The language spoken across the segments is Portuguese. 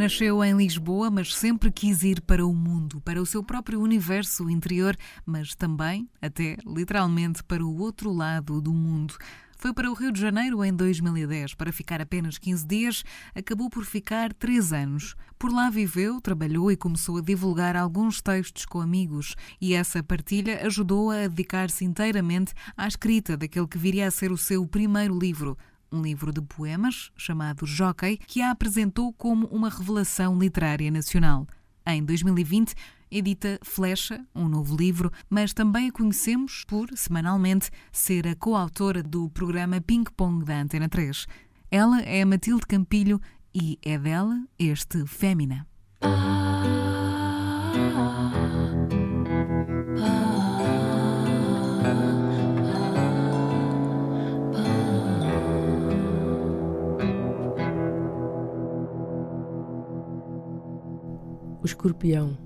Nasceu em Lisboa, mas sempre quis ir para o mundo, para o seu próprio universo interior, mas também, até literalmente, para o outro lado do mundo. Foi para o Rio de Janeiro em 2010 para ficar apenas 15 dias, acabou por ficar 3 anos. Por lá viveu, trabalhou e começou a divulgar alguns textos com amigos, e essa partilha ajudou-a a dedicar-se inteiramente à escrita daquele que viria a ser o seu primeiro livro, um livro de poemas chamado Jockey, que a apresentou como uma revelação literária nacional. Em 2020, edita Flecha, um novo livro, mas também a conhecemos por, semanalmente, ser a coautora do programa Ping Pong da Antena 3. Ela é Matilde Campilho e é dela este Fémina. O escorpião.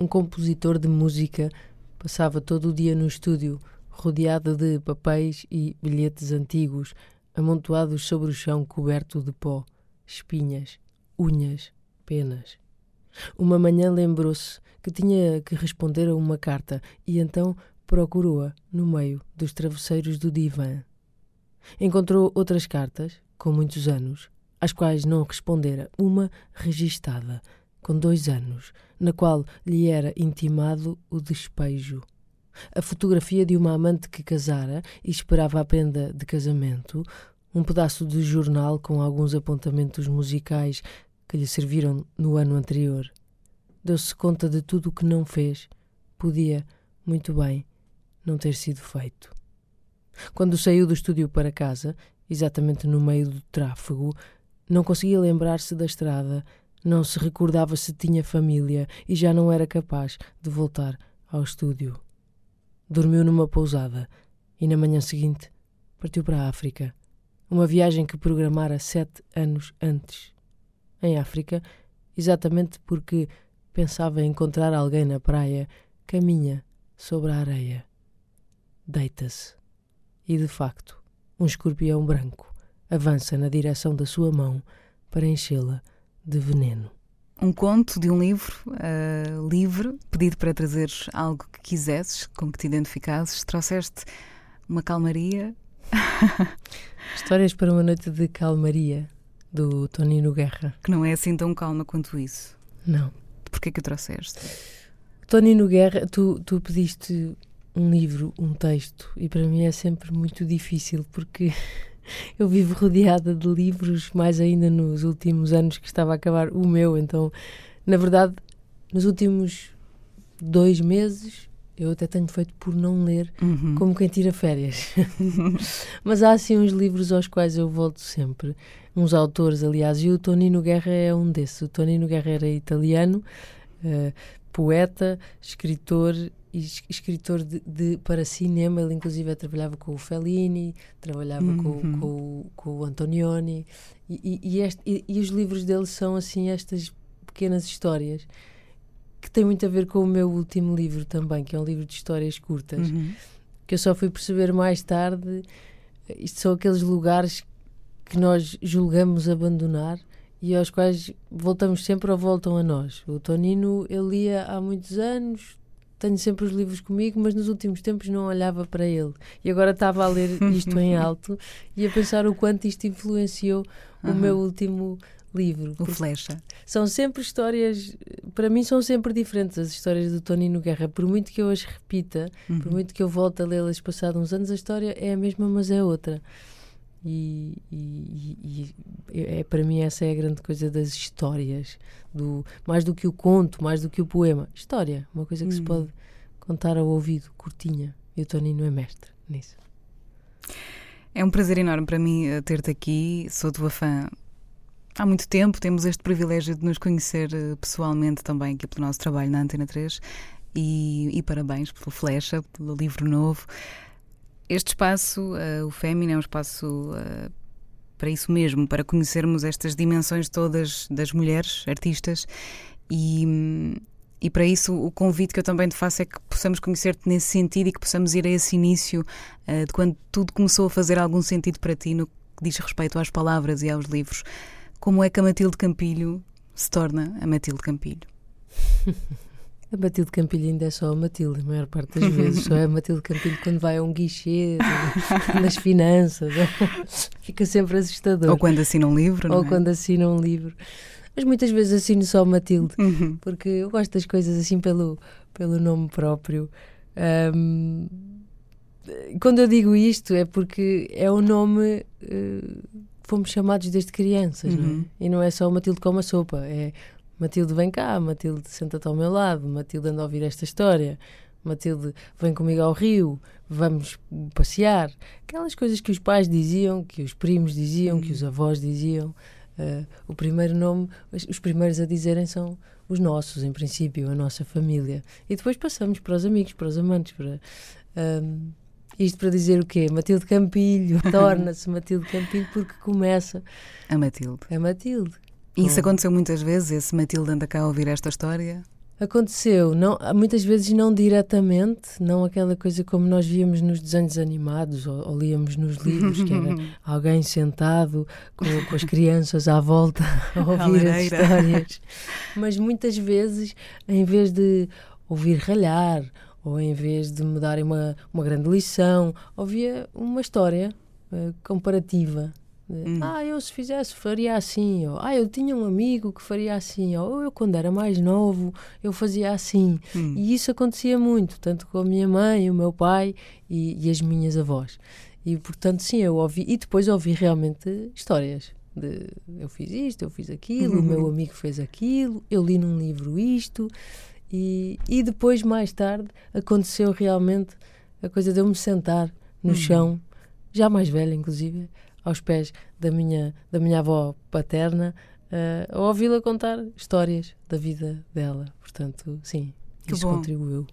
Um compositor de música passava todo o dia no estúdio, rodeado de papéis e bilhetes antigos, amontoados sobre o chão coberto de pó, espinhas, unhas, penas. Uma manhã lembrou-se que tinha que responder a uma carta e então procurou-a no meio dos travesseiros do divã. Encontrou outras cartas, com muitos anos, às quais não respondera, uma registada, com dois anos, na qual lhe era intimado o despejo. A fotografia de uma amante que casara e esperava a prenda de casamento, um pedaço de jornal com alguns apontamentos musicais que lhe serviram no ano anterior. Deu-se conta de tudo o que não fez. Podia, muito bem, não ter sido feito. Quando saiu do estúdio para casa, exatamente no meio do tráfego, não conseguia lembrar-se da estrada, não se recordava se tinha família e já não era capaz de voltar ao estúdio. Dormiu numa pousada e na manhã seguinte partiu para a África. Uma viagem que programara sete anos antes. Em África, exatamente porque pensava encontrar alguém na praia, caminha sobre a areia. Deita-se. E de facto, um escorpião branco avança na direção da sua mão para enchê-la de veneno. Um conto de um livro uh, livre, pedido para trazeres algo que quisesses, com que te identificasses. Trouxeste uma calmaria. Histórias para uma noite de calmaria, do Tonino Guerra. Que não é assim tão calma quanto isso. Não. Porquê que o trouxeste? Tonino Guerra, tu, tu pediste um livro, um texto, e para mim é sempre muito difícil porque eu vivo rodeada de livros, mais ainda nos últimos anos que estava a acabar o meu. Então, na verdade, nos últimos dois meses eu até tenho feito por não ler, uhum. como quem tira férias. Mas há assim uns livros aos quais eu volto sempre. Uns autores, aliás, e o Tonino Guerra é um desses. O Tonino Guerra era italiano, uh, poeta, escritor escritor de, de, para cinema, ele inclusive trabalhava com o Fellini, trabalhava uhum. com, com, com, o Antonioni, e, e, este, e, e, os livros dele são assim estas pequenas histórias que têm muito a ver com o meu último livro também, que é um livro de histórias curtas, uhum. que eu só fui perceber mais tarde. Isto são aqueles lugares que nós julgamos abandonar e aos quais voltamos sempre ou voltam a nós. O Tonino, ele lia há muitos anos, tenho sempre os livros comigo, mas nos últimos tempos não olhava para ele. E agora estava a ler isto em alto e a pensar o quanto isto influenciou uhum. o meu último livro. O Flecha. São sempre histórias, para mim são sempre diferentes as histórias do Tonino Guerra. Por muito que eu as repita, uhum. por muito que eu volte a lê-las passados uns anos, a história é a mesma, mas é outra. E, e, e, é para mim essa é a grande coisa das histórias do mais do que o conto mais do que o poema. História uma coisa que hum. se pode contar ao ouvido curtinha. E o Tonino é mestre nisso. É um prazer enorme para mim eh, ter-te aqui. Sou tua fã há muito tempo. Temos este privilégio de nos conhecer eh, pessoalmente também aqui pelo nosso trabalho na Antena 3 e, e parabéns pelo Flecha pelo livro novo este espaço, uh, o Fémina, é um espaço uh, para isso mesmo, para conhecermos estas dimensões todas das mulheres artistas e, e para isso o convite que eu também te faço é que possamos conhecer-te nesse sentido e que possamos ir a esse início uh, de quando tudo começou a fazer algum sentido para ti no que diz respeito às palavras e aos livros. Como é que a Matilde Campilho se torna a Matilde Campilho? A Matilde Campilho ainda é só a Matilde, a maior parte das vezes. Só é a Matilde Campilho quando vai a um guichê, nas finanças. Fica sempre assustador. Ou quando assina um livro, Ou é? quando assina um livro. Mas muitas vezes assino só Matilde, uhum. porque eu gosto das coisas assim pelo, pelo nome próprio. Um, quando eu digo isto é porque é o nome uh, fomos chamados desde crianças, uhum. não é? Uhum. E não é só Matilde com uma sopa, é Matilde vem cá, Matilde senta-te ao meu lado, Matilde anda a ouvir esta história, Matilde vem comigo ao rio, vamos passear. Aquelas coisas que os pais diziam, que os primos diziam, que os uhum. avós diziam. Uh, o primeiro nome, os primeiros a dizerem são os nossos, em princípio, a nossa família. E depois passamos para os amigos, para os amantes, para. Um, isto para dizer o quê? Matilde Campilho, torna-se Matilde Campilho porque começa. A Matilde. A Matilde. E isso aconteceu muitas vezes? Esse Matilde anda cá a ouvir esta história? Aconteceu, não, muitas vezes não diretamente, não aquela coisa como nós víamos nos desenhos animados ou, ou líamos nos livros, que era alguém sentado com, com, as crianças à volta a ouvir as histórias. Mas muitas vezes, em vez de ouvir ralhar ou em vez de me darem uma, uma grande lição, ouvia uma história uh, comparativa Hum. Ah, eu se fizesse faria assim, ou ah, eu tinha um amigo que faria assim, ou eu quando era mais novo eu fazia assim. Hum. E isso acontecia muito, tanto com a minha mãe, o meu pai e, e as minhas avós. E portanto, sim, eu ouvi, e depois ouvi realmente histórias. De, eu fiz isto, eu fiz aquilo, uhum. o meu amigo fez aquilo, eu li num livro isto, e, e depois, mais tarde, aconteceu realmente a coisa de eu me sentar no uhum. chão, já mais velha, inclusive, aos pés da minha, da minha avó paterna, uh, a ouvi-la contar histórias da vida dela. Portanto, sim, que isso bom. contribuiu.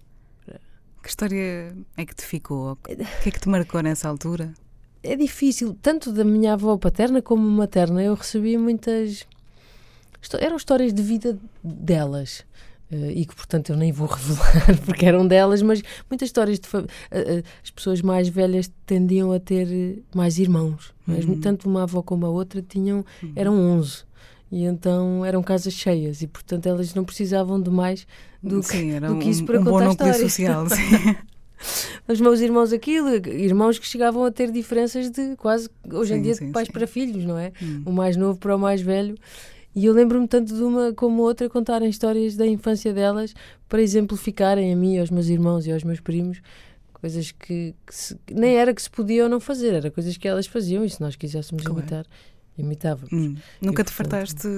Que história é que te ficou? O que é que te marcou nessa altura? É difícil, tanto da minha avó paterna como materna, eu recebi muitas. Eram histórias de vida delas. Uh, e que, portanto, eu nem vou revelar porque eram delas, mas muitas histórias de uh, uh, as pessoas mais velhas tendiam a ter mais irmãos, uhum. tanto uma avó como a outra tinham, uhum. eram 11 e então eram casas cheias e, portanto, elas não precisavam de mais do, sim, que, do que isso para um contar bom histórias. social. Os meus irmãos aquilo, irmãos que chegavam a ter diferenças de quase hoje sim, em dia sim, de pais para filhos, não é? Hum. O mais novo para o mais velho. E eu lembro-me tanto de uma como outra contarem histórias da infância delas para exemplificarem a mim, aos meus irmãos e aos meus primos coisas que, que se, nem era que se podia ou não fazer, era coisas que elas faziam e se nós quiséssemos claro. imitar, imitávamos. Hum. Nunca e, te fartaste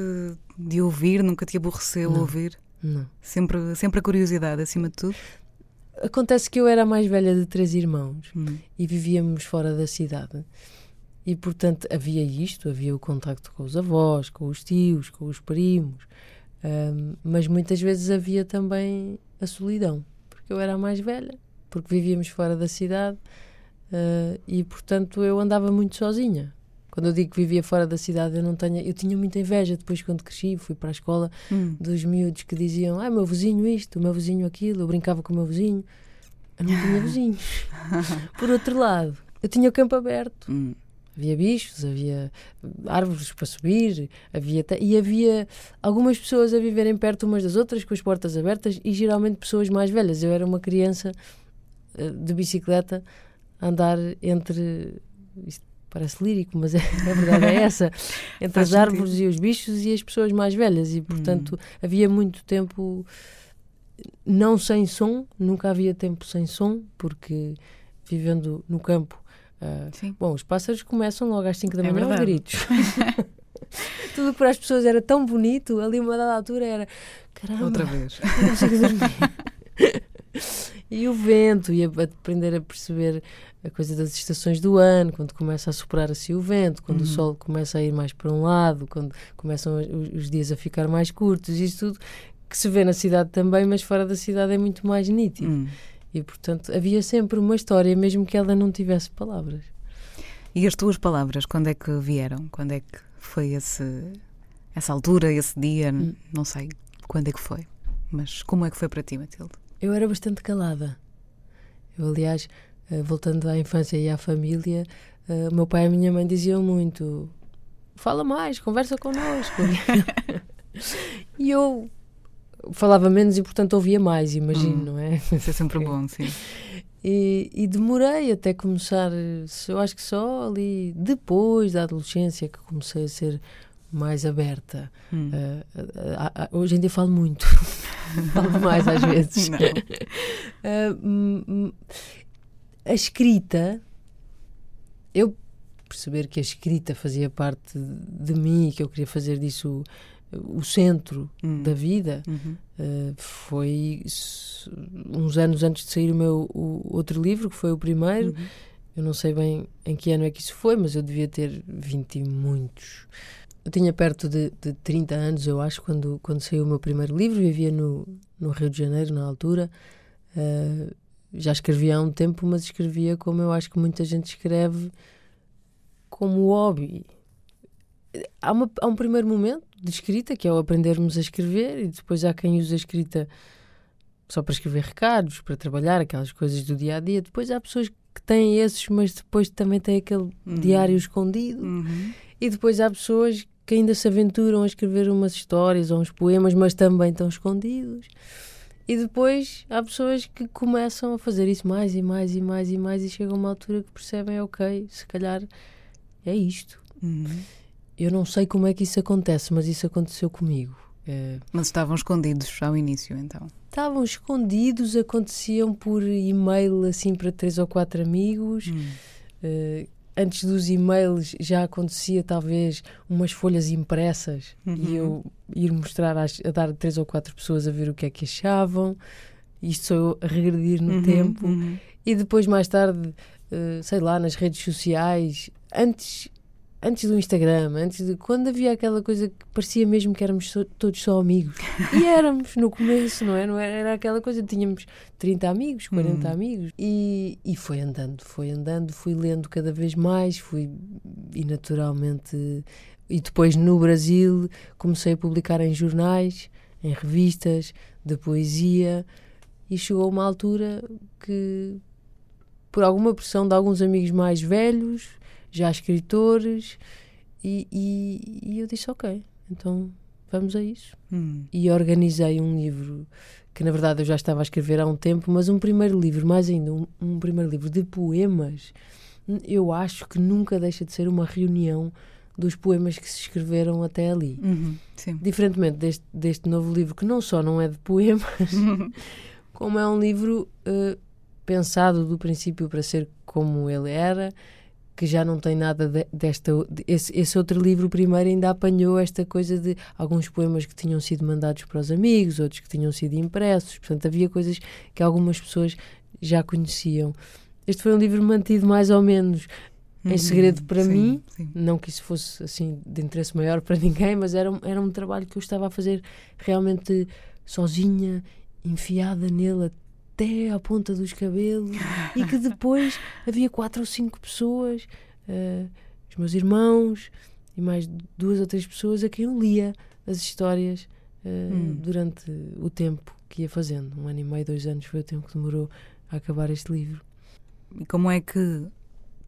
de ouvir, nunca te aborreceu não, ouvir? Não. Sempre, sempre a curiosidade acima de tudo? Acontece que eu era a mais velha de três irmãos hum. e vivíamos fora da cidade. E, portanto, havia isto, havia o contacto com os avós, com os tios, com os primos, um, mas muitas vezes havia também a solidão, porque eu era a mais velha, porque vivíamos fora da cidade uh, e, portanto, eu andava muito sozinha. Quando eu digo que vivia fora da cidade, eu não tenho, eu tinha muita inveja depois quando cresci, fui para a escola hum. dos miúdos que diziam: "Ah, meu vizinho isto, meu vizinho aquilo", eu brincava com o meu vizinho. Eu não tinha vizinhos. Por outro lado, eu tinha o campo aberto. Hum Havia bichos, havia árvores para subir, havia e havia algumas pessoas a viverem perto umas das outras com as portas abertas e geralmente pessoas mais velhas. Eu era uma criança eh, de bicicleta a andar entre isto parece lírico, mas é, a verdade é essa entre as árvores e os bichos e as pessoas mais velhas e portanto hum. havia muito tempo não sem som, nunca havia tempo sem som porque vivendo no campo Uh, bom, os pássaros começam logo às 5 da é manhã aos gritos. Tudo para as pessoas era tão bonito, ali uma dada altura era caramba, outra vez. e o vento, e aprender a perceber a coisa das estações do ano, quando começa a soprar assim o vento, quando uhum. o sol começa a ir mais para um lado, quando começam os, os dias a ficar mais curtos, isso tudo que se vê na cidade também, mas fora da cidade é muito mais nítido. Uhum. E, portanto, havia sempre uma história, mesmo que ela não tivesse palavras. E as tuas palavras, quando é que vieram? Quando é que foi esse, essa altura, esse dia? Hum. Não sei quando é que foi. Mas como é que foi para ti, Matilde? Eu era bastante calada. Eu, aliás, eh, voltando à infância e à família, Uh, meu pai e a minha mãe diziam muito: fala mais, conversa connosco. e eu falava menos e, portanto, ouvia mais, imagino, hum, não é? Isso é sempre bom, sim. E, e, demorei até começar, eu acho que só ali depois da adolescência que comecei a ser mais aberta. Hum. Uh, uh, uh, hoje em dia falo muito, falo mais às vezes. uh, a escrita, eu perceber que a escrita fazia parte de mim, que eu queria fazer disso o centro hum. da vida, uhum. uh, foi uns anos antes de sair o meu o outro livro, que foi o primeiro. Uhum. Eu não sei bem em que ano é que isso foi, mas eu devia ter 20 e muitos. Eu tinha perto de, de 30 anos, eu acho, quando, quando saiu o meu primeiro livro. Vivia no, no Rio de Janeiro, na altura. Uh, já escrevia há um tempo, mas escrevia como eu acho que muita gente escreve, como hobby. Há, uma, há um primeiro momento de escrita, que é o aprendermos a escrever, e depois há quem usa a escrita só para escrever recados, para trabalhar, aquelas coisas do dia a dia. Depois há pessoas que têm esses, mas depois também têm aquele uhum. diário escondido. Uhum. E depois há pessoas que ainda se aventuram a escrever umas histórias ou uns poemas, mas também estão escondidos. E depois há pessoas que começam a fazer isso mais e mais e mais e mais e chegam a uma altura que percebem, ok, se calhar é isto. Uhum. Eu não sei como é que isso acontece, mas isso aconteceu comigo. É... Mas estavam escondidos ao início, então? Estavam escondidos, aconteciam por e-mail assim para três ou quatro amigos. Hum. Uh, antes dos e-mails já acontecia talvez umas folhas impressas uhum. e eu ir mostrar às, a dar três ou quatro pessoas a ver o que é que achavam. Isto sou eu a regredir no uhum, tempo. Uhum. E depois, mais tarde, uh, sei lá, nas redes sociais, antes antes do Instagram, antes de quando havia aquela coisa que parecia mesmo que éramos so, todos só amigos. E éramos no começo, não é? Não era, era aquela coisa, tínhamos 30 amigos, 40 hum. amigos. E, e foi andando, foi andando, fui lendo cada vez mais, fui e naturalmente. E depois no Brasil comecei a publicar em jornais, em revistas de poesia, e chegou uma altura que, por alguma pressão de alguns amigos mais velhos, já escritores, e, e, e eu disse: Ok, então vamos a isso. Hum. E organizei um livro que, na verdade, eu já estava a escrever há um tempo, mas um primeiro livro, mais ainda, um, um primeiro livro de poemas. Eu acho que nunca deixa de ser uma reunião dos poemas que se escreveram até ali. Uhum, Diferentemente deste, deste novo livro, que não só não é de poemas, como é um livro uh, pensado do princípio para ser como ele era, que já não tem nada de, desta. Esse, esse, outro livro, primeiro, ainda apanhou esta coisa de alguns poemas que tinham sido mandados para os amigos, outros que tinham sido impressos. Portanto, havia coisas que algumas pessoas já conheciam. Este foi um livro mantido mais ou menos em uhum, segredo para sim, mim. Sim. Não que isso fosse assim de interesse maior para ninguém, mas era, era um trabalho que eu estava a fazer realmente sozinha, enfiada nele até à ponta dos cabelos e que depois havia quatro ou cinco pessoas, uh, os meus irmãos e mais duas ou três pessoas a quem eu lia as histórias uh, hum. durante o tempo que ia fazendo. Um ano e meio, dois anos foi o tempo que demorou a acabar este livro. E como é que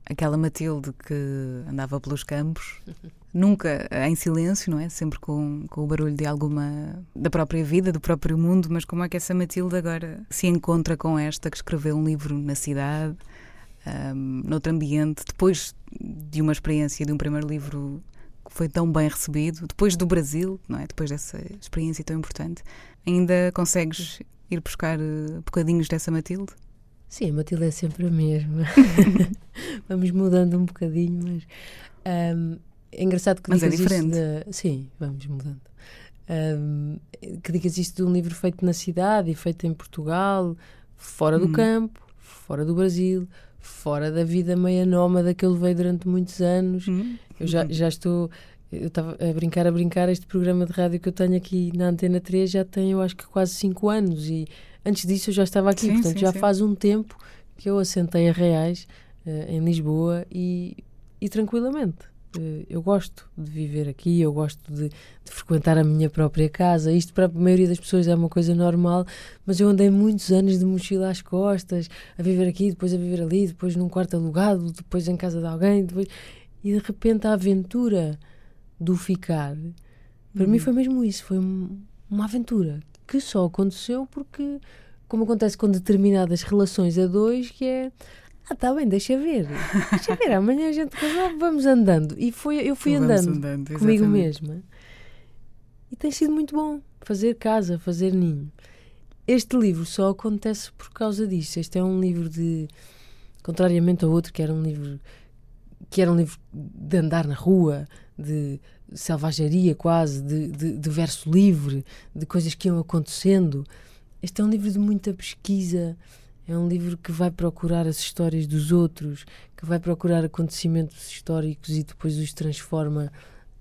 aquela Matilde que andava pelos campos nunca em silêncio, não é? Sempre com, com o barulho de alguma. da própria vida, do próprio mundo, mas como é que essa Matilde agora se encontra com esta que escreveu um livro na cidade, um, noutro ambiente, depois de uma experiência de um primeiro livro que foi tão bem recebido, depois do Brasil, não é? Depois dessa experiência tão importante, ainda consegues ir buscar uh, bocadinhos dessa Matilde? Sim, a Matilde é sempre a mesma. Vamos mudando um bocadinho, mas um, é engraçado que Mas digas é diferente. De... Sim, vamos mudando. Um, que digas isto de um livro feito na cidade e feito em Portugal, fora do hum. campo, fora do Brasil, fora da vida meia nómada que eu levei durante muitos anos. Hum. Eu já, já estou. Eu estava a brincar, a brincar. Este programa de rádio que eu tenho aqui na Antena 3 já tem, eu acho que quase 5 anos. E antes disso eu já estava aqui. Sim, portanto, sim, já sim. faz um tempo que eu assentei a Reais uh, em Lisboa e, e tranquilamente eu gosto de viver aqui, eu gosto de, de, frequentar a minha própria casa. Isto para a maioria das pessoas é uma coisa normal, mas eu andei muitos anos de mochila às costas, a viver aqui, depois a viver ali, depois num quarto alugado, depois em casa de alguém, depois... e de repente a aventura do ficar, para uhum. mim foi mesmo isso, foi uma aventura que só aconteceu porque, como acontece com determinadas relações a dois, que é ah, tá bem, deixa ver. Deixa ver, amanhã a gente vamos andando. E foi, eu fui andando, andando comigo mesma. E tem sido muito bom fazer casa, fazer ninho. Este livro só acontece por causa disso. Este é um livro de. Contrariamente ao outro, que era um livro. que era um livro de andar na rua, de selvageria quase, de, de, de verso livre, de coisas que iam acontecendo. Este é um livro de muita pesquisa é um livro que vai procurar as histórias dos outros, que vai procurar acontecimentos históricos e depois os transforma.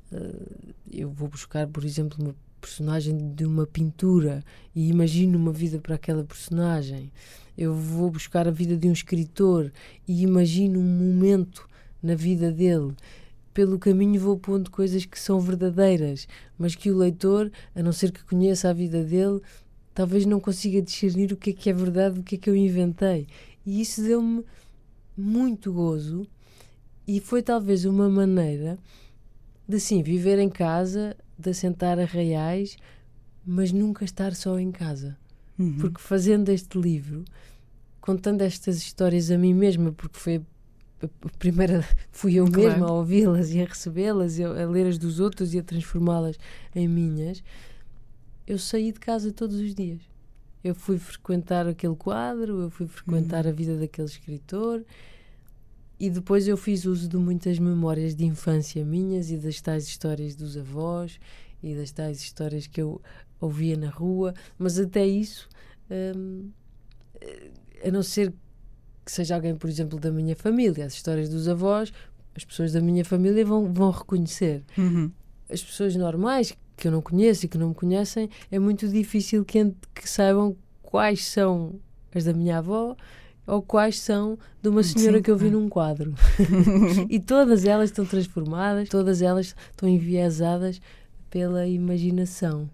Uh, eu vou buscar, por exemplo, uma personagem de uma pintura e imagino uma vida para aquela personagem. Eu vou buscar a vida de um escritor e imagino um momento na vida dele. Pelo caminho vou pondo coisas que são verdadeiras, mas que o leitor, a não ser que conheça a vida dele, talvez não consiga discernir o que é que é verdade do que é que eu inventei. E isso deu-me muito gozo e foi talvez uma maneira de sim viver em casa, de assentar arraiais, mas nunca estar só em casa. Uhum. Porque fazendo este livro, contando estas histórias a mim mesma, porque foi a primeira fui eu claro. mesma a ouvi-las e a recebê-las, a ler as dos outros e a transformá-las em minhas eu saí de casa todos os dias. Eu fui frequentar aquele quadro, eu fui frequentar uhum. a vida daquele escritor e depois eu fiz uso de muitas memórias de infância minhas e das tais histórias dos avós e das tais histórias que eu ouvia na rua, mas até isso, hum, a não ser que seja alguém, por exemplo, da minha família, as histórias dos avós, as pessoas da minha família vão, vão reconhecer. Uhum. As pessoas normais que eu não conheço e que não me conhecem, é muito difícil que, que saibam quais são as da minha avó ou quais são de uma senhora Sim, que eu vi num quadro. e todas elas estão transformadas, todas elas estão enviesadas pela imaginação.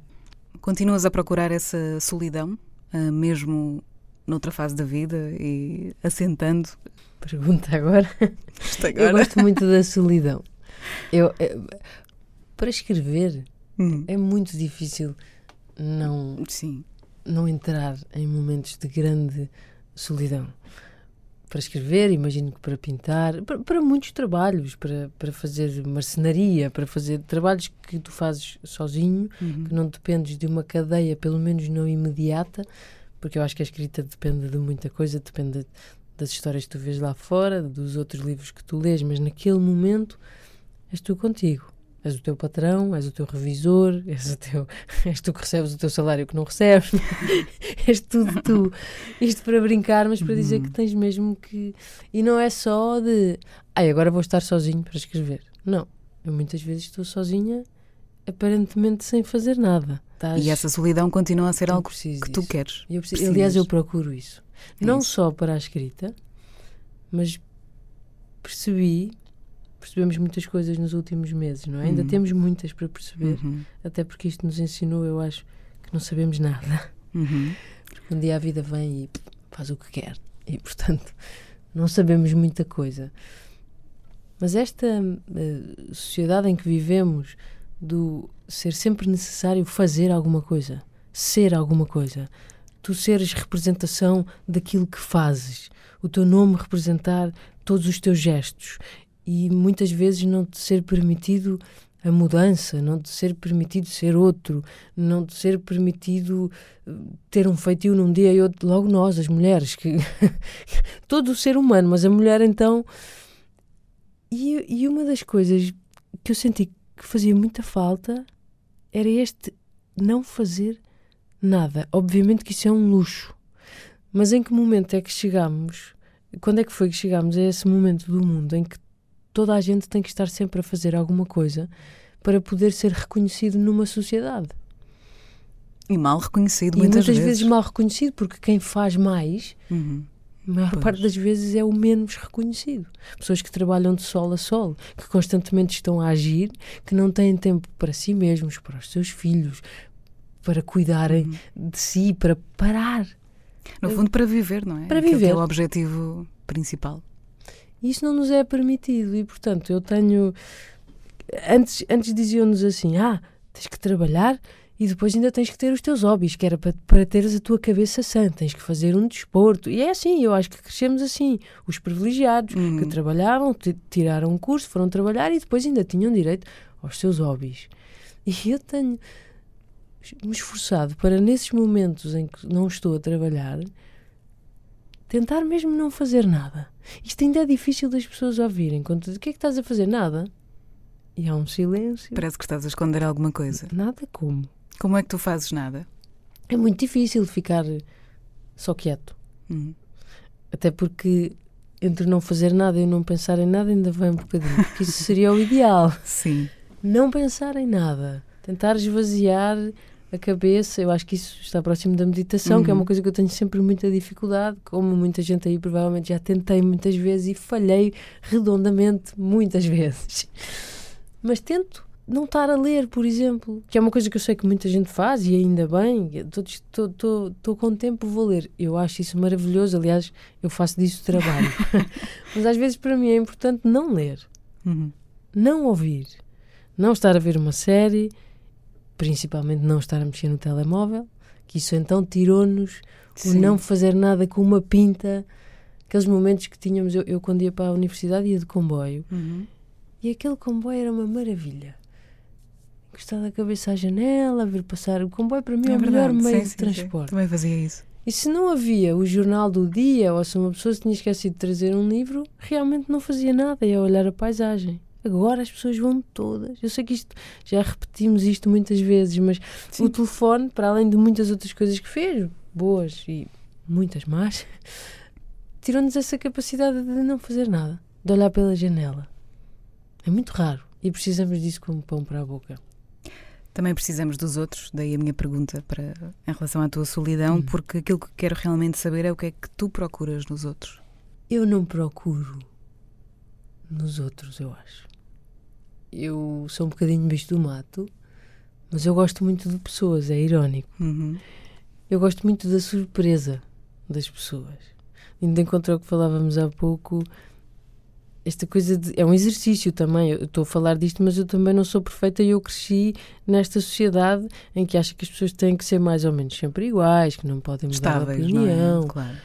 Continuas a procurar essa solidão, uh, mesmo noutra fase da vida e assentando? Pergunta agora. agora. Eu gosto muito da solidão. Eu, eu, eh, para escrever, Uhum. É muito difícil não, Sim. não entrar em momentos de grande solidão. Para escrever, imagino que para pintar, para, para, muitos trabalhos, para, para fazer marcenaria, para fazer trabalhos que tu fazes sozinho, uhum. que não dependes de uma cadeia, pelo menos não imediata, porque eu acho que a escrita depende de muita coisa, depende das histórias que tu vês lá fora, dos outros livros que tu lês, mas naquele momento és tu contigo. És o teu patrão, és o teu revisor, és, o teu, és tu que recebes o teu salário que não recebes, és tudo tu. Isto para brincar, mas para dizer que uhum. tens mesmo que. E não é só de. Ai, agora vou estar sozinho para escrever. Não. Eu muitas vezes estou sozinha, aparentemente sem fazer nada. Estás... E essa solidão continua a ser algo que disso. tu queres. Eu preciso... Aliás, eu procuro isso. É não isso. só para a escrita, mas percebi percebemos muitas coisas nos últimos meses, não é? Uhum. Ainda temos muitas para perceber, uhum. até porque isto nos ensinou, eu acho, que não sabemos nada. Uhum. Porque um dia a vida vem e faz o que quer. E, portanto, não sabemos muita coisa. Mas esta uh, sociedade em que vivemos, do ser sempre necessário fazer alguma coisa, ser alguma coisa, tu seres representação daquilo que fazes, o teu nome representar todos os teus gestos e muitas vezes não te ser permitido a mudança, não te ser permitido ser outro, não te ser permitido eh, ter um feitio num dia e outro, logo nós, as mulheres, que todo o ser humano, mas a mulher então. E, e uma das coisas que eu senti que fazia muita falta era este não fazer nada. Obviamente que isso é um luxo, mas em que momento é que chegamos? Quando é que foi que chegámos a esse momento do mundo em que toda a gente tem que estar sempre a fazer alguma coisa para poder ser reconhecido numa sociedade. E mal reconhecido, e muitas, muitas vezes. vezes. mal reconhecido, porque quem faz mais, uhum. a maior Pois. parte das vezes é o menos reconhecido. Pessoas que trabalham de sol a sol, que constantemente estão a agir, que não têm tempo para si mesmos, para os seus filhos, para cuidarem Uhum. de si, para parar. No fundo, para viver, não é? Para que viver. é o objetivo principal. Isso não nos é permitido e, portanto, eu tenho. Antes, antes diziam-nos assim: ah, tens que trabalhar e depois ainda tens que ter os teus hobbies, que era para, para teres a tua cabeça sã, tens que fazer um desporto. E é assim, eu acho que crescemos assim. Os privilegiados Uhum. que trabalhavam, ti- tiraram um curso, foram trabalhar e depois ainda tinham direito aos seus hobbies. E eu tenho me esforçado para, nesses momentos em que não estou a trabalhar, tentar mesmo não fazer nada. Isto ainda é difícil das pessoas ouvirem. Quando o que é que estás a fazer? Nada. E há um silêncio. Parece que estás a esconder alguma coisa. Nada como. Como é que tu fazes nada? É muito difícil ficar só quieto. Hum. Até porque entre não fazer nada e não pensar em nada ainda vai um bocadinho. Porque isso seria o ideal. Sim. Não pensar em nada. Tentar esvaziar a cabeça. Eu acho que isso está próximo da meditação, que é Uhum. uma coisa que eu tenho sempre muita dificuldade. Como muita gente aí provavelmente já tentei muitas vezes e falhei redondamente muitas vezes. Mas tento não estar a ler, por exemplo, que é uma coisa que eu sei que muita gente faz e ainda bem. Estou com tempo, vou ler. Eu acho isso maravilhoso. Aliás, eu faço disso trabalho. Mas às vezes para mim é importante não ler Uhum. não ouvir, não estar a ver uma série, principalmente não estar a mexer no telemóvel, que isso então tirou-nos o Sim. não fazer nada com uma pinta, aqueles momentos que tínhamos, eu, eu quando ia para a universidade ia de comboio, Uhum. e aquele comboio era uma maravilha. Encostar a cabeça à janela, ver passar. O comboio para mim é, o melhor meio Sim, de sim, sim. transporte. Também fazia isso. E se não havia o jornal do dia, ou se uma pessoa se tinha esquecido de trazer um livro, realmente não fazia nada, ia olhar a paisagem. Agora as pessoas vão todas. Eu sei que isto já repetimos isto muitas vezes, mas Sim. o telefone, para além de muitas outras coisas que fez, boas e muitas más, tirou-nos essa capacidade de não fazer nada, de olhar pela janela. É muito raro e precisamos disso como pão para a boca. Também precisamos dos outros, daí a minha pergunta para, em relação à tua solidão, Hum. porque aquilo que quero realmente saber é o que é que tu procuras nos outros. Eu não procuro nos outros, eu acho. Eu sou um bocadinho bicho do mato, mas eu gosto muito de pessoas, é irónico. Uhum. Eu gosto muito da surpresa das pessoas. Indo de encontro ao que falávamos há pouco, esta coisa de, é um exercício também. Eu estou a falar disto, mas eu também não sou perfeita e eu cresci nesta sociedade em que acha que as pessoas têm que ser mais ou menos sempre iguais, que não podem mudar Estáveis, não opinião. é? Claro.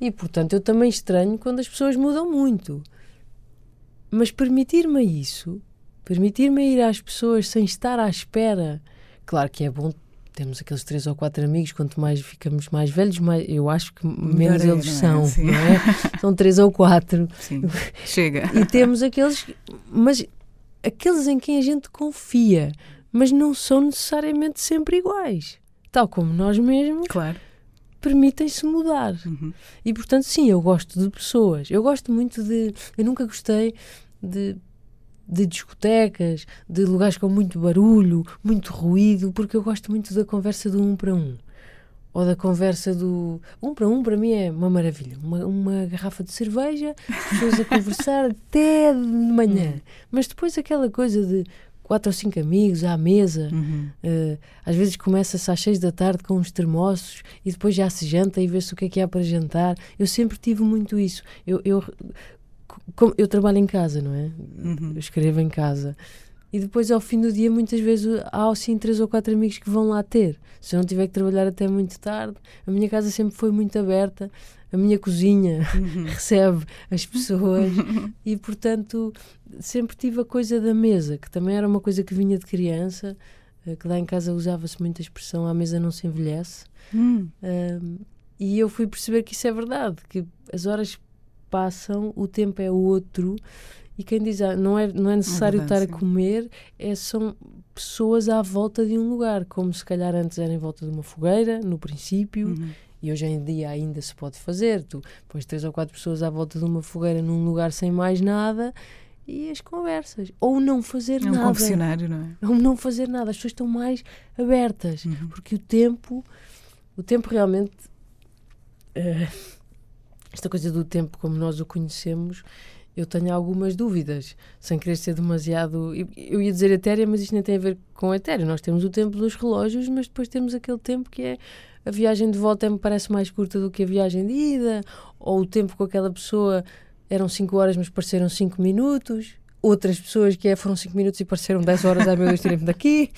E portanto eu também estranho quando as pessoas mudam muito. Mas permitir-me isso, permitir-me ir às pessoas sem estar à espera, claro que é bom. Temos aqueles três ou quatro amigos, quanto mais ficamos mais velhos, mais, eu acho que menos é, eles é? são, não é? São três ou quatro. Sim. Chega. E temos aqueles, mas aqueles em quem a gente confia, mas não são necessariamente sempre iguais. Tal como nós mesmos, Claro. permitem-se mudar. Uhum. E portanto, sim, eu gosto de pessoas. Eu gosto muito de. Eu nunca gostei de, de discotecas, de lugares com muito barulho, muito ruído, porque eu gosto muito da conversa do um para um. Ou da conversa do. Um para um, para mim é uma maravilha. Uma, uma garrafa de cerveja, pessoas a conversar até de manhã. Mas depois aquela coisa de quatro ou cinco amigos à mesa. Uhum. Uh, às vezes começa-se às seis da tarde com uns termossos e depois já se janta e vê-se o que é que há para jantar. Eu sempre tive muito isso. Eu, eu, eu trabalho em casa, não é? Uhum. Eu escrevo em casa. E depois, ao fim do dia, muitas vezes há assim três ou quatro amigos que vão lá ter. Se eu não tiver que trabalhar até muito tarde, a minha casa sempre foi muito aberta. A minha cozinha Uhum. recebe as pessoas e, portanto, sempre tive a coisa da mesa, que também era uma coisa que vinha de criança, eh, que lá em casa usava-se muita expressão: a mesa não se envelhece. Hum. Um, e eu fui perceber que isso é verdade, que as horas passam, o tempo é outro, e quem diz ah, não é, não é necessário verdade, estar sim. a comer, é, são pessoas à volta de um lugar, como se calhar antes era em volta de uma fogueira, no princípio, Uhum. e hoje em dia ainda se pode fazer. Tu pões três ou quatro pessoas à volta de uma fogueira num lugar sem mais nada e as conversas. Ou não fazer É um nada. confessionário, não é? Ou não fazer nada. As pessoas estão mais abertas Uhum. porque o tempo o tempo realmente eh, esta coisa do tempo como nós o conhecemos, eu tenho algumas dúvidas, sem querer ser demasiado. Eu ia dizer etérea, mas isto nem tem a ver com etérea. Nós temos o tempo dos relógios, mas depois temos aquele tempo que é. A viagem de volta me parece mais curta do que a viagem de ida, ou o tempo com aquela pessoa eram 5 horas, mas pareceram 5 minutos. Outras pessoas que é, foram 5 minutos e pareceram 10 horas, ai meu Deus, tirem-me daqui.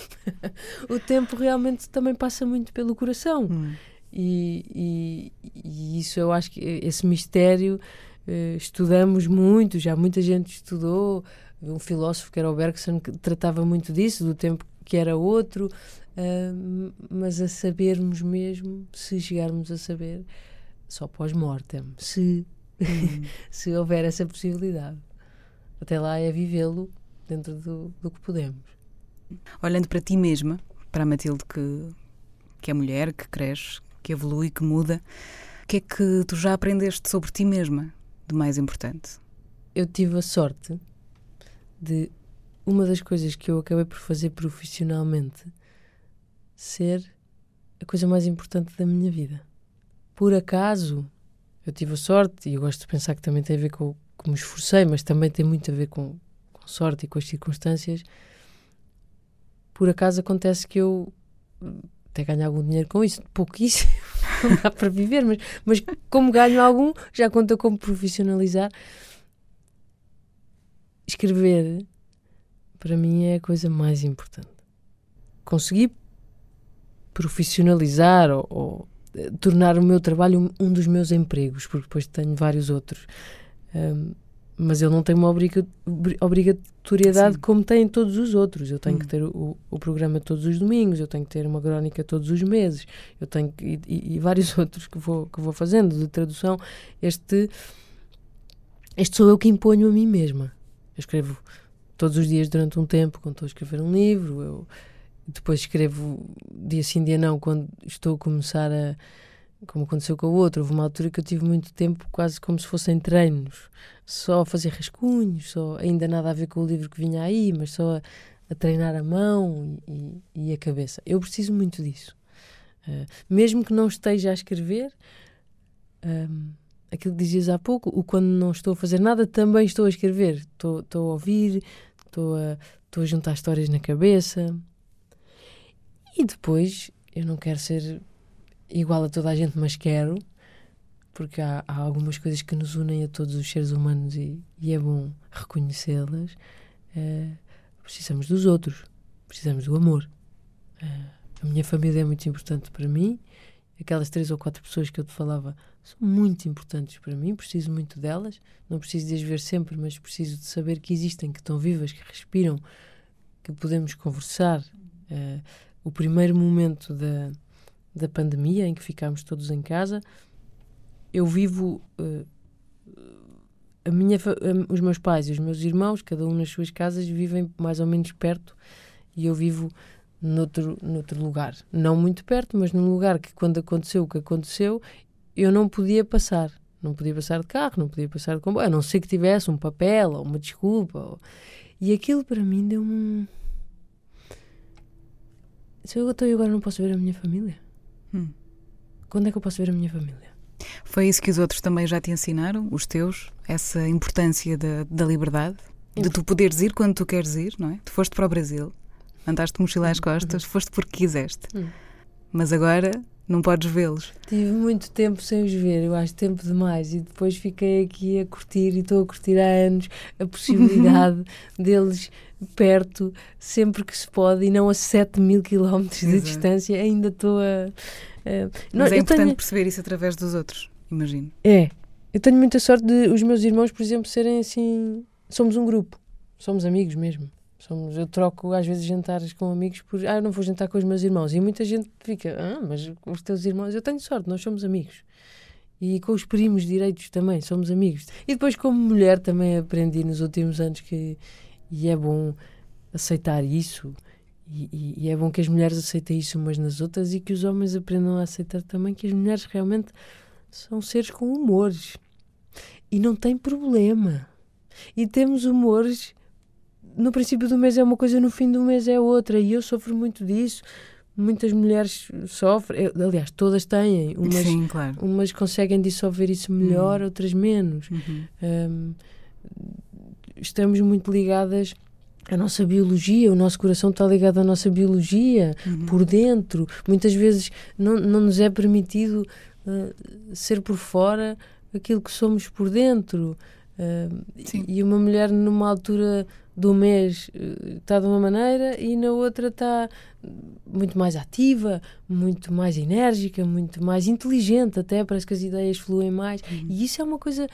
o tempo realmente também passa muito pelo coração. Hum. E, e, e, isso eu acho que esse mistério uh, estudamos muito, já muita gente estudou. Um filósofo que era o Bergson que tratava muito disso, do tempo que era outro, uh, mas a sabermos mesmo, se chegarmos a saber, só pós-mortem, se, hum. se houver essa possibilidade. Até lá é vivê-lo dentro do, do que podemos. Olhando para ti mesma, para a Matilde que, que é mulher, que cresce, que evolui, que muda. O que é que tu já aprendeste sobre ti mesma de mais importante? Eu tive a sorte de uma das coisas que eu acabei por fazer profissionalmente ser a coisa mais importante da minha vida. Por acaso, eu tive a sorte, e eu gosto de pensar que também tem a ver com como me esforcei, mas também tem muito a ver com, com sorte e com as circunstâncias. Por acaso acontece que eu até ganho algum dinheiro com isso, pouquíssimo, não dá para viver, mas, mas como ganho algum, já conta como profissionalizar. Escrever, para mim, é a coisa mais importante. Conseguir profissionalizar ou, ou eh, tornar o meu trabalho um, um, dos meus empregos, porque depois tenho vários outros. Um, mas eu não tenho uma obriga obrigatoriedade Sim. como têm todos os outros. Eu tenho hum. que ter o, o, programa todos os domingos, eu tenho que ter uma crónica todos os meses, eu tenho que, e, e, vários outros que vou, que vou fazendo de tradução. Este, este sou eu que imponho a mim mesma. Eu escrevo todos os dias durante um tempo, quando estou a escrever um livro, eu depois escrevo dia sim, dia não, quando estou a começar a como aconteceu com o outro, houve uma altura que eu tive muito tempo quase como se fossem treinos, só a fazer rascunhos, só ainda nada a ver com o livro que vinha aí, mas só a, a treinar a mão e, e, a cabeça. Eu preciso muito disso. Uh, mesmo que não esteja a escrever, um, aquilo que dizias há pouco, o quando não estou a fazer nada, também estou a escrever. Estou, estou a ouvir, estou a, estou a juntar histórias na cabeça. E depois, eu não quero ser igual a toda a gente, mas quero, porque há, há algumas coisas que nos unem a todos os seres humanos e, e é bom reconhecê-las. Uh, precisamos dos outros, precisamos do amor. Uh, a minha família é muito importante para mim. Aquelas três ou quatro pessoas que eu te falava são muito importantes para mim. Preciso muito delas. Não preciso de as ver sempre, mas preciso de saber que existem, que estão vivas, que respiram, que podemos conversar. Uh, o primeiro momento da, da pandemia, em que ficámos todos em casa, eu vivo. Uh, a minha, os meus pais e os meus irmãos, cada um nas suas casas, vivem mais ou menos perto e eu vivo noutro, noutro lugar. Não muito perto, mas num lugar que, quando aconteceu o que aconteceu, eu não podia passar. Não podia passar de carro, não podia passar de comboio, a não ser que tivesse um papel ou uma desculpa. Ou... E aquilo para mim deu-me um. Se eu estou agora não posso ver a minha família. Hum. Quando é que eu posso ver a minha família? Foi isso que os outros também já te ensinaram, os teus? Essa importância da, da liberdade? De tu poderes ir quando tu queres ir, não é? Tu foste para o Brasil, andaste mochila às hum, costas, uhum. foste porque quiseste. Hum. Mas agora não podes vê-los. Tive muito tempo sem os ver, eu acho tempo demais. E depois fiquei aqui a curtir, e estou a curtir há anos, a possibilidade deles perto, sempre que se pode, e não a 7 mil quilómetros de distância. Ainda estou a. a... Mas não, é importante tenho... perceber isso através dos outros, imagino. É. Eu tenho muita sorte de os meus irmãos, por exemplo, serem assim. Somos um grupo, somos amigos mesmo. Somos, eu troco às vezes jantares com amigos por. Ah, eu não vou jantar com os meus irmãos. E muita gente fica. Ah, mas os teus irmãos. Eu tenho sorte, nós somos amigos. E com os primos direitos também, somos amigos. E depois, como mulher, também aprendi nos últimos anos que. E é bom aceitar isso. E, e, e é bom que as mulheres aceitem isso umas nas outras e que os homens aprendam a aceitar também que as mulheres realmente são seres com humores. E não tem problema. E temos humores no princípio do mês é uma coisa, no fim do mês é outra, e eu sofro muito disso, muitas mulheres sofrem, aliás, todas têm, umas, Sim, claro. umas conseguem dissolver isso melhor, Uhum. outras menos. Uhum. Hum, estamos muito ligadas à nossa biologia, o nosso coração está ligado à nossa biologia Uhum. por dentro. Muitas vezes não, não nos é permitido uh, ser por fora aquilo que somos por dentro. Uh, e uma mulher numa altura do mês uh, está de uma maneira e na outra está muito mais ativa, muito mais enérgica, muito mais inteligente até, parece que as ideias fluem mais. E isso é uma coisa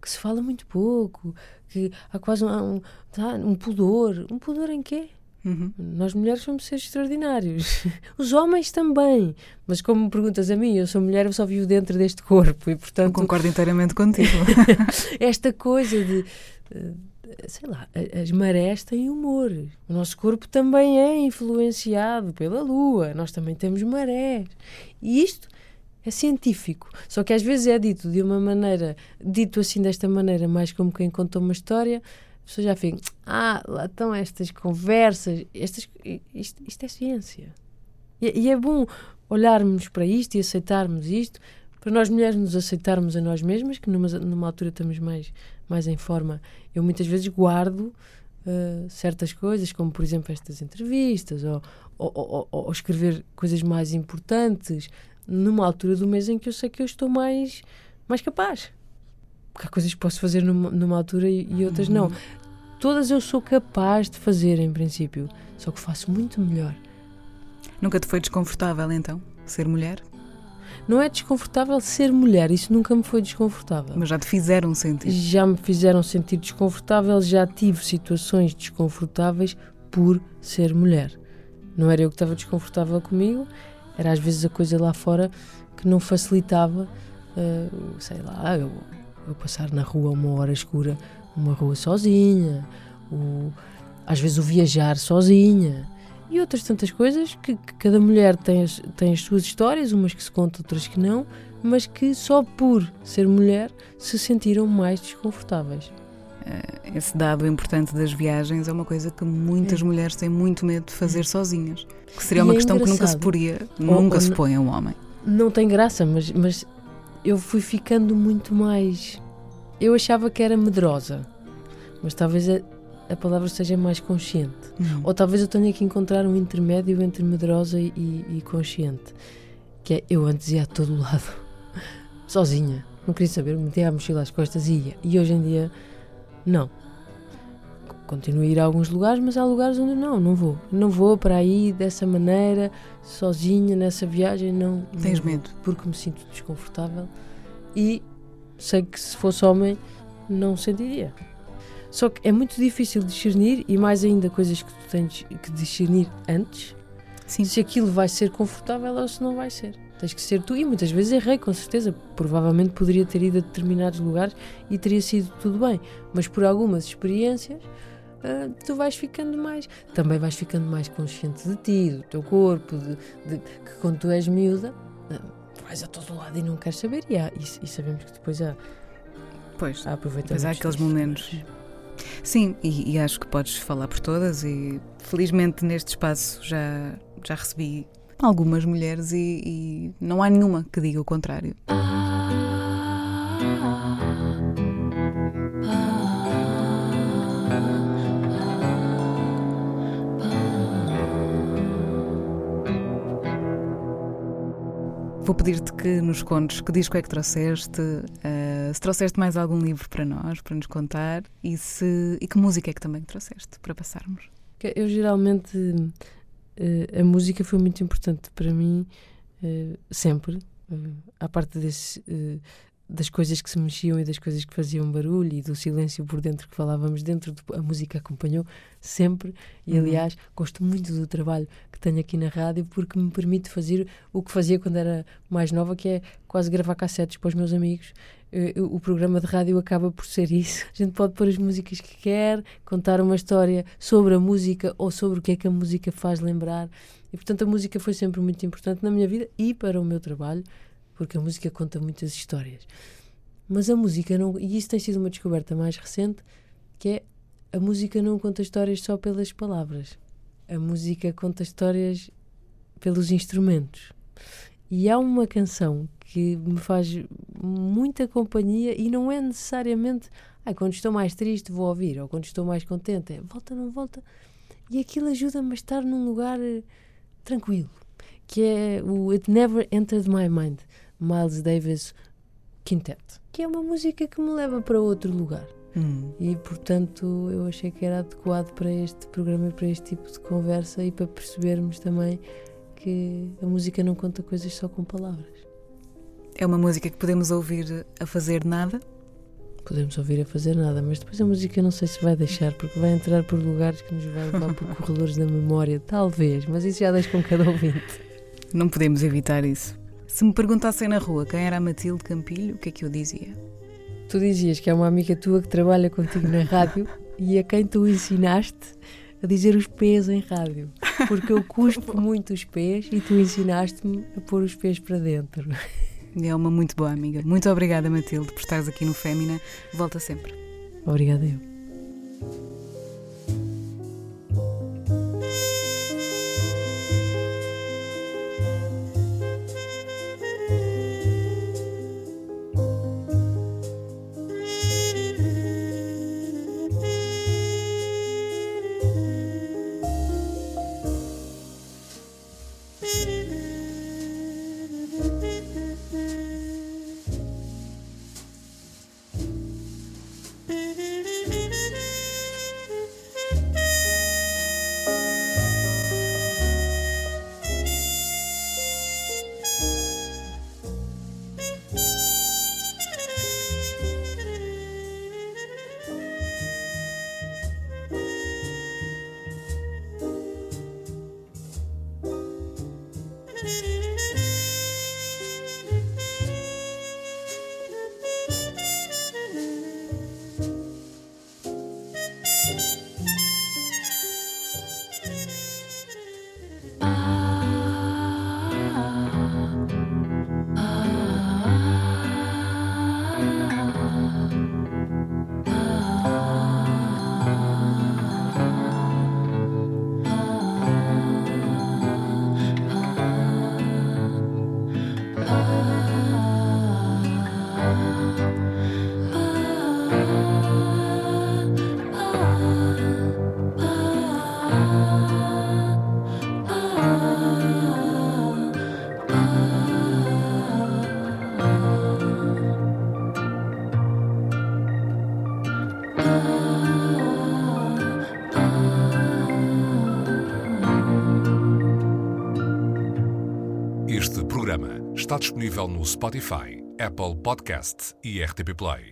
que se fala muito pouco, que há quase um, um, tá, um pudor. Um pudor em quê? Uhum. Nós mulheres somos seres extraordinários. Os homens também. Mas como me perguntas a mim, eu sou mulher, eu só vivo dentro deste corpo e, Eu portanto, concordo inteiramente contigo. esta coisa de. eh, Sei lá, as marés têm humor. O nosso corpo também é influenciado pela lua. Nós também temos marés. E isto é científico. Só que às vezes é dito de uma maneira, dito assim desta maneira, mais como quem conta uma história, a pessoa já fica, ah, lá estão estas conversas, estas, isto, isto é ciência. E, e é bom olharmos para isto e aceitarmos isto, para nós mulheres nos aceitarmos a nós mesmas, que numa, numa altura estamos mais, mais em forma. Eu muitas vezes guardo uh, certas coisas, como por exemplo estas entrevistas, ou, ou, ou- ou escrever coisas mais importantes, numa altura do mês em que eu sei que eu estou mais, mais capaz. Porque há coisas que posso fazer numa, numa altura e, e outras não. Todas eu sou capaz de fazer, em princípio, só que faço muito melhor. Nunca te foi desconfortável, então, ser mulher? Não é desconfortável ser mulher, isso nunca me foi desconfortável. Mas já te fizeram sentir. Já me fizeram sentir desconfortável, já tive situações desconfortáveis por ser mulher. Não era eu que estava desconfortável comigo, era às vezes a coisa lá fora que não facilitava, eh, sei lá, eu, eu passar na rua uma hora escura, uma rua sozinha, o- às vezes o viajar sozinha e outras tantas coisas que, que cada mulher tem as, tem as suas histórias, umas que se contam, outras que não, mas que só por ser mulher se sentiram mais desconfortáveis. Eh, Esse dado importante das viagens é uma coisa que muitas É. mulheres têm muito medo de fazer sozinhas. Que seria E uma é questão que nunca se engraçado. poria, Ou- nunca ou se põe a um homem. Não tem graça, mas, mas eu fui ficando muito mais. Eu achava que era medrosa, mas talvez a, a palavra seja mais consciente. Uhum. Ou talvez eu tenha que encontrar um intermédio entre medrosa e, e consciente. Que é, eu antes ia a todo lado, sozinha. Não queria saber, metia a mochila às costas e ia. E hoje em dia, não. Continuo a ir a alguns lugares, mas há lugares onde não, não vou. Não vou para aí dessa maneira, sozinha, nessa viagem, não. não Tens vou, medo? Porque me sinto desconfortável e sei que se fosse homem, não sentiria. Só que é muito difícil discernir e mais ainda coisas que tu tens que discernir antes Sim. se aquilo vai ser confortável ou se não vai ser. Tens que ser tu e muitas vezes errei, com certeza. Provavelmente poderia ter ido a determinados lugares e teria sido tudo bem, mas por algumas experiências ah, tu vais ficando mais. Também vais ficando mais consciente de ti, do teu corpo, de, de- que quando tu és miúda ah, vais a todo lado e não queres saber. E, há- e- e sabemos que depois há, Pois. há há aqueles momentos. Sim, e, e acho que podes falar por todas e felizmente neste espaço já, já recebi algumas mulheres e, e não há nenhuma que diga o contrário. Vou pedir-te que nos contes que disco é que trouxeste, eh, se trouxeste mais algum livro para nós, para nos contar, e, se, e que música é que também trouxeste para passarmos. Eu geralmente eh, a música foi muito importante para mim eh, sempre. Uh, à parte desse, das coisas que se mexiam e das coisas que faziam barulho e do silêncio por dentro que falávamos dentro, a música acompanhou sempre. E Uhum. aliás, gosto muito do trabalho que tenho aqui na rádio porque me permite fazer o que fazia quando era mais nova, que é quase gravar cassetes para os meus amigos. Eh, O programa de rádio acaba por ser isso. A gente pode pôr as músicas que quer, contar uma história sobre a música ou sobre o que é que a música faz lembrar. E portanto a música foi sempre muito importante na minha vida e para o meu trabalho, porque a música conta muitas histórias. Mas a música não. E isso tem sido uma descoberta mais recente, que é a música não conta histórias só pelas palavras. A música conta histórias pelos instrumentos. E há uma canção que me faz muita companhia e não é necessariamente ah, quando estou mais triste vou ouvir, ou quando estou mais contente, é volta, não volta. E aquilo ajuda-me a estar num lugar uh, tranquilo, que é o It Never Entered My Mind, Miles Davis Quintet, que é uma música que me leva para outro lugar. Hum. E portanto eu achei que era adequado para este programa e para este tipo de conversa e para percebermos também que a música não conta coisas só com palavras. É uma música que podemos ouvir a fazer nada? Podemos ouvir a fazer nada, mas depois a música não sei se vai deixar, porque vai entrar por lugares que nos vai levar por corredores da memória, talvez, mas isso já deixa com cada ouvinte. Não podemos evitar isso. Se me perguntassem na rua quem era a Matilde Campilho, o que é que eu dizia? Tu dizias que é uma amiga tua que trabalha contigo na rádio e a quem tu ensinaste a dizer os pés em rádio. Porque eu cuspo muito os pés e tu ensinaste-me a pôr os pés para dentro. É uma muito boa amiga. Muito obrigada, Matilde, por estares aqui no Fémina. Volta sempre. Obrigada eu. Disponível no Spotify, Apple Podcasts e RTP Play.